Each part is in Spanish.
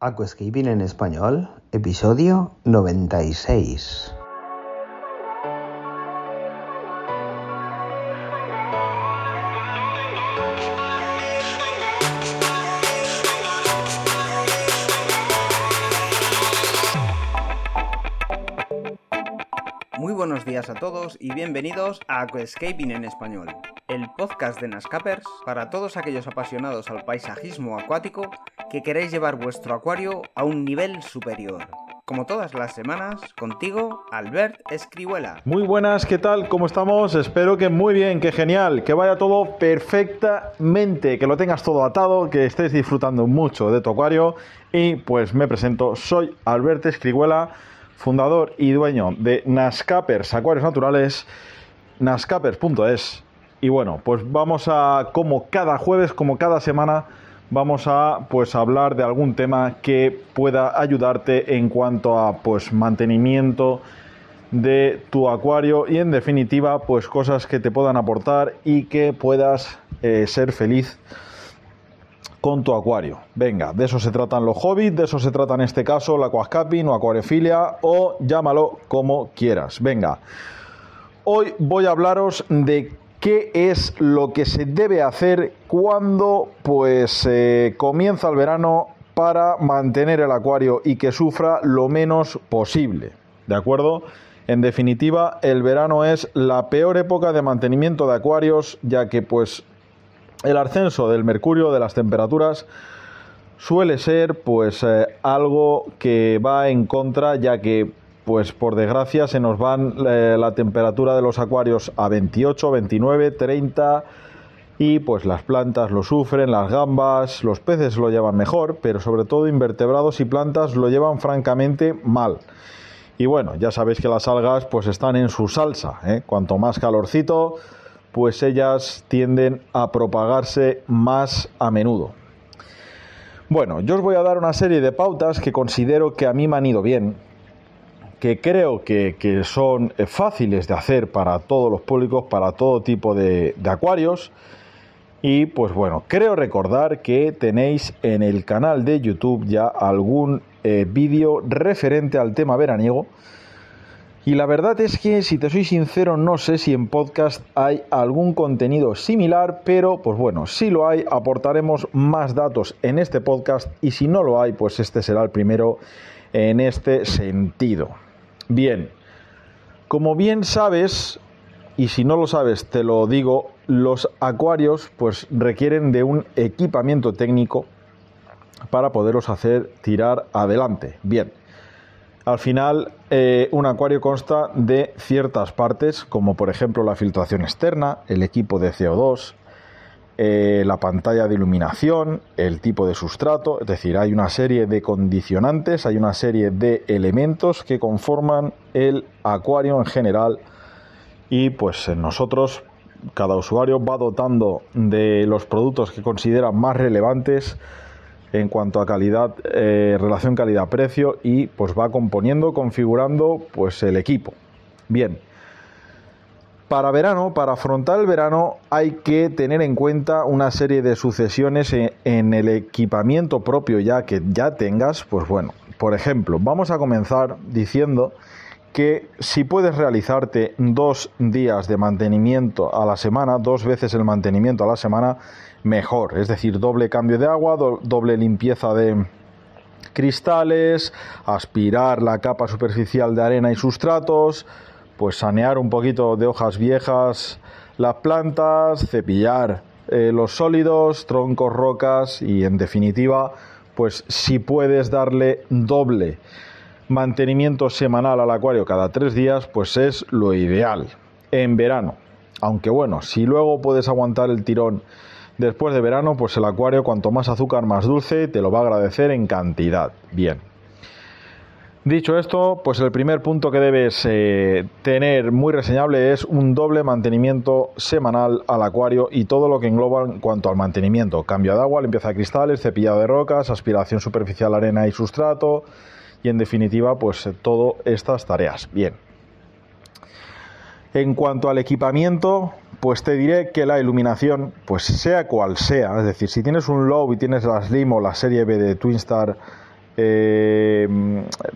Aquascaping en español, episodio 96. Muy buenos días a todos y bienvenidos a Aquascaping en español, el podcast de Nascapers para todos aquellos apasionados al paisajismo acuático que queréis llevar vuestro acuario a un nivel superior. Como todas las semanas, contigo, Albert Escribuela. Muy buenas, ¿qué tal? ¿Cómo estamos? Espero que muy bien, que genial, que vaya todo perfectamente, que lo tengas todo atado, que estés disfrutando mucho de tu acuario. Y pues me presento, soy Albert Escribuela, fundador y dueño de Nascapers Acuarios Naturales, nascapers.es. Y bueno, pues vamos a, como cada jueves, como cada semana, vamos a pues hablar de algún tema que pueda ayudarte en cuanto a pues mantenimiento de tu acuario y en definitiva pues cosas que te puedan aportar y que puedas eh, ser feliz con tu acuario. Venga, de eso se tratan los hobbies, de eso se trata en este caso la aquascaping o acuariofilia o llámalo como quieras. Venga, hoy voy a hablaros de qué es lo que se debe hacer cuando pues eh, comienza el verano para mantener el acuario y que sufra lo menos posible. ¿De acuerdo? En definitiva, el verano es la peor época de mantenimiento de acuarios, ya que pues el ascenso del mercurio, de las temperaturas, suele ser pues eh, algo que va en contra, ya que pues por desgracia se nos van eh, la temperatura de los acuarios a 28, 29, 30 y pues las plantas lo sufren, las gambas, los peces lo llevan mejor, pero sobre todo invertebrados y plantas lo llevan francamente mal. Y bueno, ya sabéis que las algas pues están en su salsa, ¿eh? cuanto más calorcito, pues ellas tienden a propagarse más a menudo. Bueno, yo os voy a dar una serie de pautas que considero que a mí me han ido bien, que creo que, son eh, fáciles de hacer para todos los públicos, para todo tipo de, acuarios. Y pues bueno, creo recordar que tenéis en el canal de YouTube ya algún eh, vídeo referente al tema veraniego. Y la verdad es que, si te soy sincero, no sé si en podcast hay algún contenido similar, pero pues bueno, si lo hay, aportaremos más datos en este podcast y si no lo hay, pues este será el primero en este sentido. Bien, como bien sabes, y si no lo sabes te lo digo, los acuarios pues requieren de un equipamiento técnico para poderlos hacer tirar adelante. Bien, al final eh, un acuario consta de ciertas partes, como por ejemplo la filtración externa, el equipo de CO2, eh, la pantalla de iluminación, el tipo de sustrato, es decir, hay una serie de condicionantes, hay una serie de elementos que conforman el acuario en general y pues nosotros, cada usuario va dotando de los productos que considera más relevantes en cuanto a calidad, eh, relación calidad-precio y pues va componiendo, configurando pues el equipo. Bien, para verano, para afrontar el verano, hay que tener en cuenta una serie de sucesiones en el equipamiento propio ya que ya tengas. Pues bueno, por ejemplo, vamos a comenzar diciendo que si puedes realizarte dos días de mantenimiento a la semana, dos veces el mantenimiento a la semana, mejor. Es decir, doble cambio de agua, doble limpieza de cristales, aspirar la capa superficial de arena y sustratos, pues sanear un poquito de hojas viejas las plantas, cepillar eh, los sólidos, troncos, rocas y en definitiva, pues si puedes darle doble mantenimiento semanal al acuario cada tres días, pues es lo ideal en verano. Aunque bueno, si luego puedes aguantar el tirón después de verano, pues el acuario cuanto más azúcar más dulce te lo va a agradecer en cantidad. Bien. Dicho esto, pues el primer punto que debes eh, tener muy reseñable es un doble mantenimiento semanal al acuario y todo lo que engloba en cuanto al mantenimiento. Cambio de agua, limpieza de cristales, cepillado de rocas, aspiración superficial, arena y sustrato y en definitiva pues todas estas tareas. Bien. En cuanto al equipamiento, pues te diré que la iluminación, pues sea cual sea, es decir, si tienes un Low y tienes la Slim o la serie B de Twinstar eh,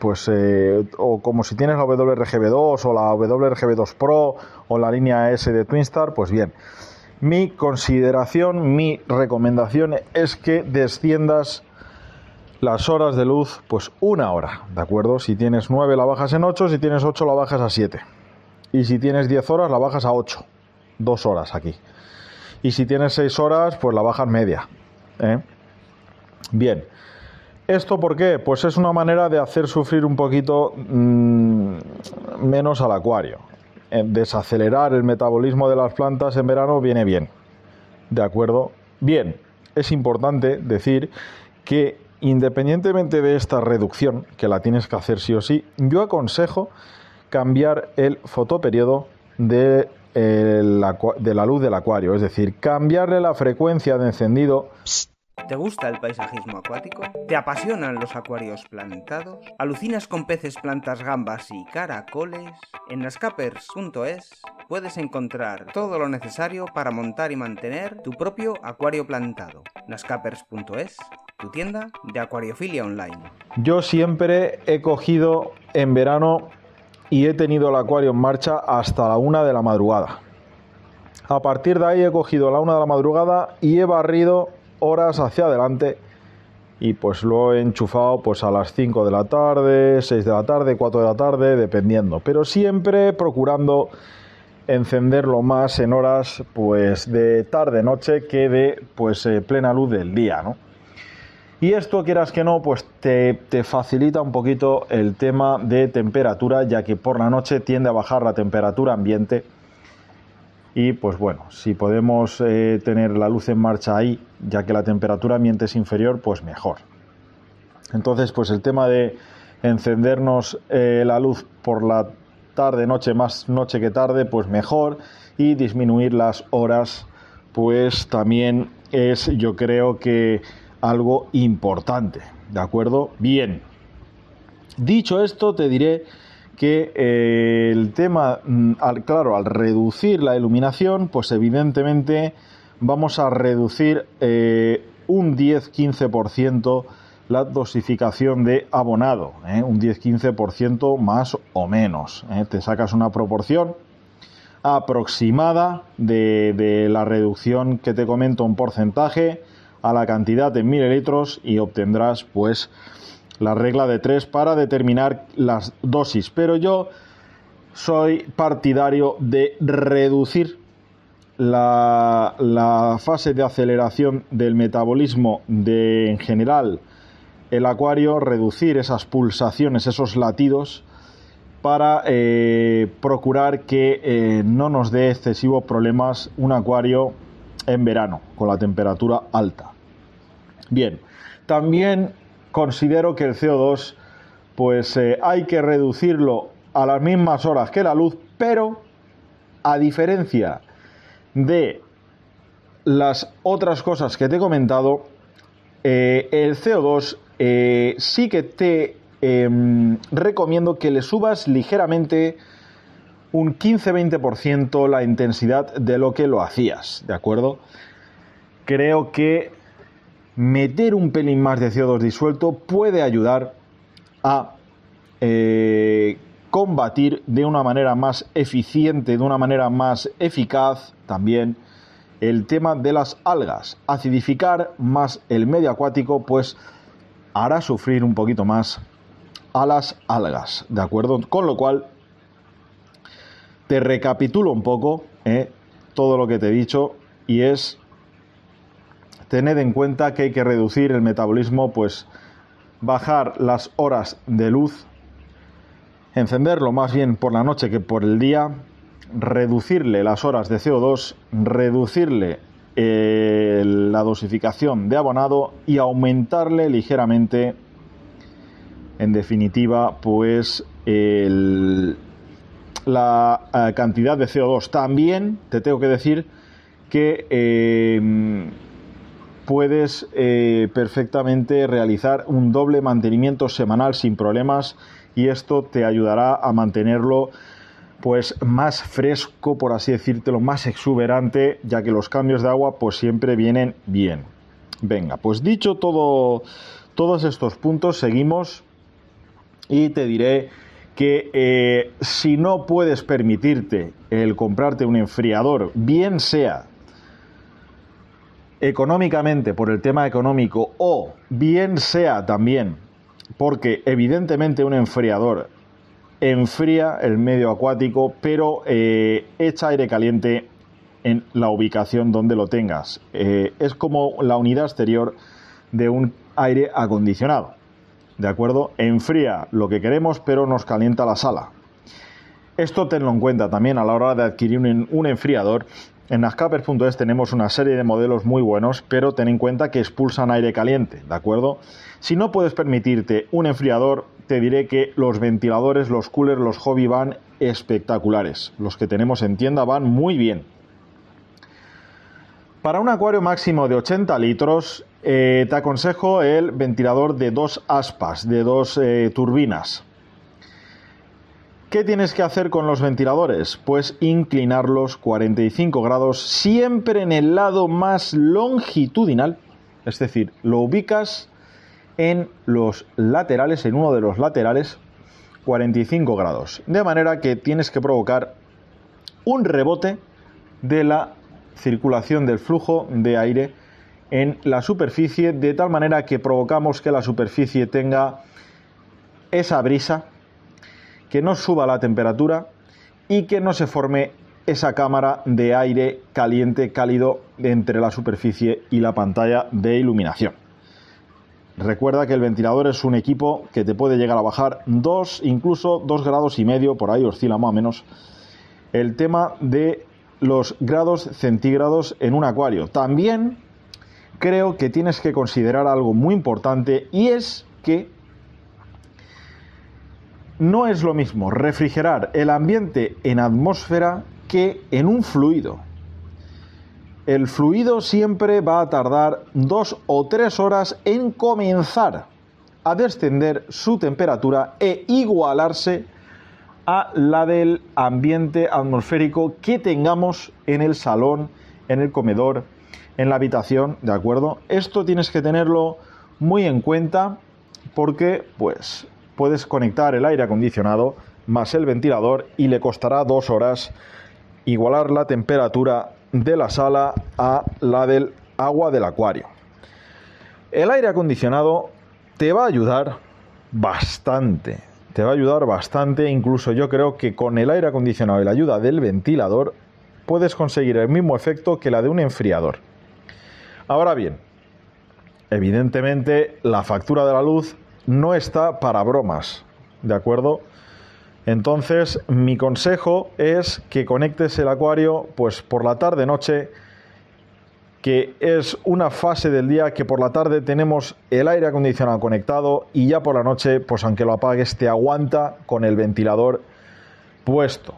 pues eh, o como si tienes la WRGB2 o la WRGB2 Pro o la línea S de Twinstar, pues bien. Mi consideración, mi recomendación es que desciendas las horas de luz, pues una hora, ¿de acuerdo? Si tienes 9 la bajas en 8, si tienes 8 la bajas a 7. Y si tienes 10 horas la bajas a 8. Dos horas aquí. Y si tienes 6 horas, pues la bajas media. ¿eh? Bien. ¿Esto por qué? Pues es una manera de hacer sufrir un poquito mmm, menos al acuario. Desacelerar el metabolismo de las plantas en verano viene bien. ¿De acuerdo? Bien, es importante decir que independientemente de esta reducción, que la tienes que hacer sí o sí, yo aconsejo cambiar el fotoperiodo de, de la luz del acuario, es decir, cambiarle la frecuencia de encendido. ¿Te gusta el paisajismo acuático? ¿Te apasionan los acuarios plantados? ¿Alucinas con peces, plantas, gambas y caracoles? En nascapers.es puedes encontrar todo lo necesario para montar y mantener tu propio acuario plantado. nascapers.es, tu tienda de acuariofilia online. Yo siempre he cogido en verano y he tenido el acuario en marcha hasta la una de la madrugada. A partir de ahí he cogido la una de la madrugada y he barrido horas hacia adelante y pues lo he enchufado pues a las 5 de la tarde, 6 de la tarde, 4 de la tarde, dependiendo, pero siempre procurando encenderlo más en horas pues de tarde noche que de pues eh, plena luz del día, ¿no? Y esto quieras que no, pues te, te, facilita un poquito el tema de temperatura, ya que por la noche tiende a bajar la temperatura ambiente y pues bueno, si podemos eh, tener la luz en marcha ahí, ya que la temperatura ambiente es inferior, pues mejor. Entonces, pues el tema de encendernos eh, la luz por la tarde, noche, más noche que tarde, pues mejor. Y disminuir las horas, pues también es, yo creo que algo importante. ¿De acuerdo? Bien. Dicho esto, te diré que eh, el tema, mm, al, claro, al reducir la iluminación, pues evidentemente vamos a reducir eh, un 10-15% la dosificación de abonado, ¿eh? un 10-15% más o menos. Te sacas una proporción aproximada de, de, la reducción que te comento un porcentaje a la cantidad en mililitros y obtendrás pues la regla de tres para determinar las dosis. Pero yo soy partidario de reducir la, fase de aceleración del metabolismo de en general el acuario, reducir esas pulsaciones, esos latidos para eh, procurar que eh, no nos dé excesivos problemas un acuario en verano con la temperatura alta. Bien, también considero que el CO2 pues eh, hay que reducirlo a las mismas horas que la luz, pero a diferencia de las otras cosas que te he comentado, eh, el CO2 eh, sí que te em, recomiendo que le subas ligeramente un 15-20% la intensidad de lo que lo hacías, ¿de acuerdo? Creo que meter un pelín más de CO2 disuelto puede ayudar a eh, combatir de una manera más eficiente, de una manera más eficaz también el tema de las algas. Acidificar más el medio acuático pues hará sufrir un poquito más a las algas, ¿de acuerdo? Con lo cual te recapitulo un poco eh, todo lo que te he dicho y es tened en cuenta que hay que reducir el metabolismo, pues bajar las horas de luz, encenderlo más bien por la noche que por el día, reducirle las horas de CO2, reducirle eh, la dosificación de abonado y aumentarle ligeramente, en definitiva, pues la eh, cantidad de CO2. También te tengo que decir que eh, puedes eh, perfectamente realizar un doble mantenimiento semanal sin problemas y esto te ayudará a mantenerlo pues más fresco, por así decírtelo, más exuberante, ya que los cambios de agua pues siempre vienen bien. Venga, pues dicho todo todos estos puntos seguimos y te diré que eh, si no puedes permitirte el comprarte un enfriador, bien sea económicamente por el tema económico o bien sea también porque evidentemente un enfriador enfría el medio acuático pero eh, echa aire caliente en la ubicación donde lo tengas. Eh, es como la unidad exterior de un aire acondicionado. ¿De acuerdo? Enfría lo que queremos, pero nos calienta la sala. Esto tenlo en cuenta también a la hora de adquirir un, enfriador. En Nascapers.es tenemos una serie de modelos muy buenos, pero ten en cuenta que expulsan aire caliente, ¿de acuerdo? Si no puedes permitirte un enfriador, te diré que los ventiladores, los coolers, los hobby van espectaculares. Los que tenemos en tienda van muy bien. Para un acuario máximo de 80 litros, eh, te aconsejo el ventilador de dos aspas, de dos eh, turbinas. ¿Qué tienes que hacer con los ventiladores? Pues inclinarlos 45 grados siempre en el lado más longitudinal, es decir, lo ubicas en los laterales, en uno de los laterales, 45 grados. De manera que tienes que provocar un rebote de la circulación del flujo de aire en la superficie de tal manera que provocamos que la superficie tenga esa brisa, que no suba la temperatura y que no se forme esa cámara de aire caliente, cálido entre la superficie y la pantalla de iluminación. Recuerda que el ventilador es un equipo que te puede llegar a bajar 2, incluso 2 grados y medio, por ahí oscila más o menos, el tema de los grados centígrados en un acuario. También creo que tienes que considerar algo muy importante y es que no es lo mismo refrigerar el ambiente en atmósfera que en un fluido. El fluido siempre va a tardar dos o tres horas en comenzar a descender su temperatura e igualarse a la del ambiente atmosférico que tengamos en el salón, en el comedor, en la habitación, ¿de acuerdo? Esto tienes que tenerlo muy en cuenta porque pues puedes conectar el aire acondicionado más el ventilador y le costará dos horas igualar la temperatura de la sala a la del agua del acuario. El aire acondicionado te va a ayudar bastante, te va a ayudar bastante, incluso yo creo que con el aire acondicionado y la ayuda del ventilador puedes conseguir el mismo efecto que la de un enfriador. Ahora bien, evidentemente la factura de la luz no está para bromas, ¿de acuerdo? Entonces, mi consejo es que conectes el acuario pues por la tarde noche que es una fase del día que por la tarde tenemos el aire acondicionado conectado y ya por la noche, pues aunque lo apagues, te aguanta con el ventilador puesto.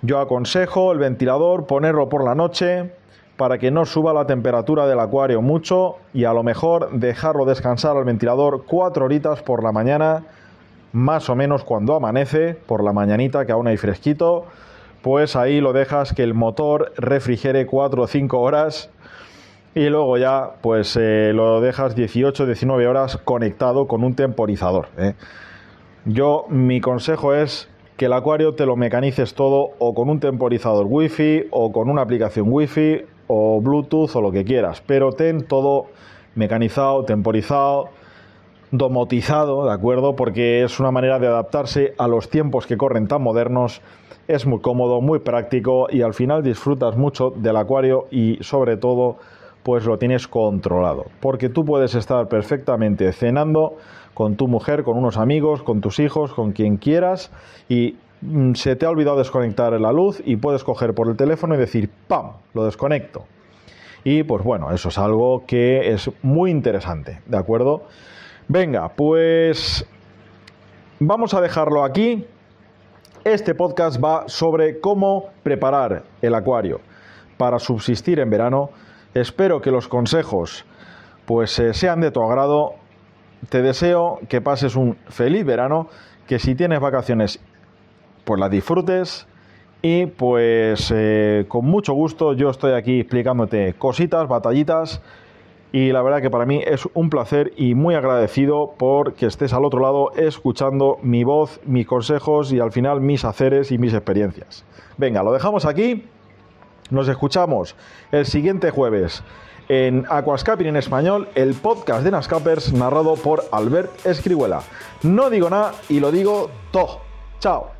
Yo aconsejo el ventilador ponerlo por la noche para que no suba la temperatura del acuario mucho y a lo mejor dejarlo descansar al ventilador cuatro horitas por la mañana, más o menos cuando amanece, por la mañanita que aún hay fresquito, pues ahí lo dejas que el motor refrigere cuatro o cinco horas y luego ya pues eh, lo dejas 18 19 horas conectado con un temporizador. ¿eh? Yo mi consejo es que el acuario te lo mecanices todo o con un temporizador wifi o con una aplicación wifi o Bluetooth o lo que quieras, pero ten todo mecanizado, temporizado, domotizado, ¿de acuerdo? Porque es una manera de adaptarse a los tiempos que corren tan modernos, es muy cómodo, muy práctico y al final disfrutas mucho del acuario y sobre todo pues lo tienes controlado, porque tú puedes estar perfectamente cenando con tu mujer, con unos amigos, con tus hijos, con quien quieras y se te ha olvidado desconectar la luz y puedes coger por el teléfono y decir ¡pam! lo desconecto. Y pues bueno, eso es algo que es muy interesante, ¿de acuerdo? Venga, pues vamos a dejarlo aquí. Este podcast va sobre cómo preparar el acuario para subsistir en verano. Espero que los consejos pues eh, sean de tu agrado. Te deseo que pases un feliz verano, que si tienes vacaciones pues las disfrutes y pues eh, con mucho gusto yo estoy aquí explicándote cositas, batallitas y la verdad que para mí es un placer y muy agradecido por que estés al otro lado escuchando mi voz, mis consejos y al final mis haceres y mis experiencias. Venga, lo dejamos aquí. Nos escuchamos el siguiente jueves en Aquascaping en español, el podcast de Nascapers narrado por Albert Escribuela. No digo nada y lo digo todo. Chao.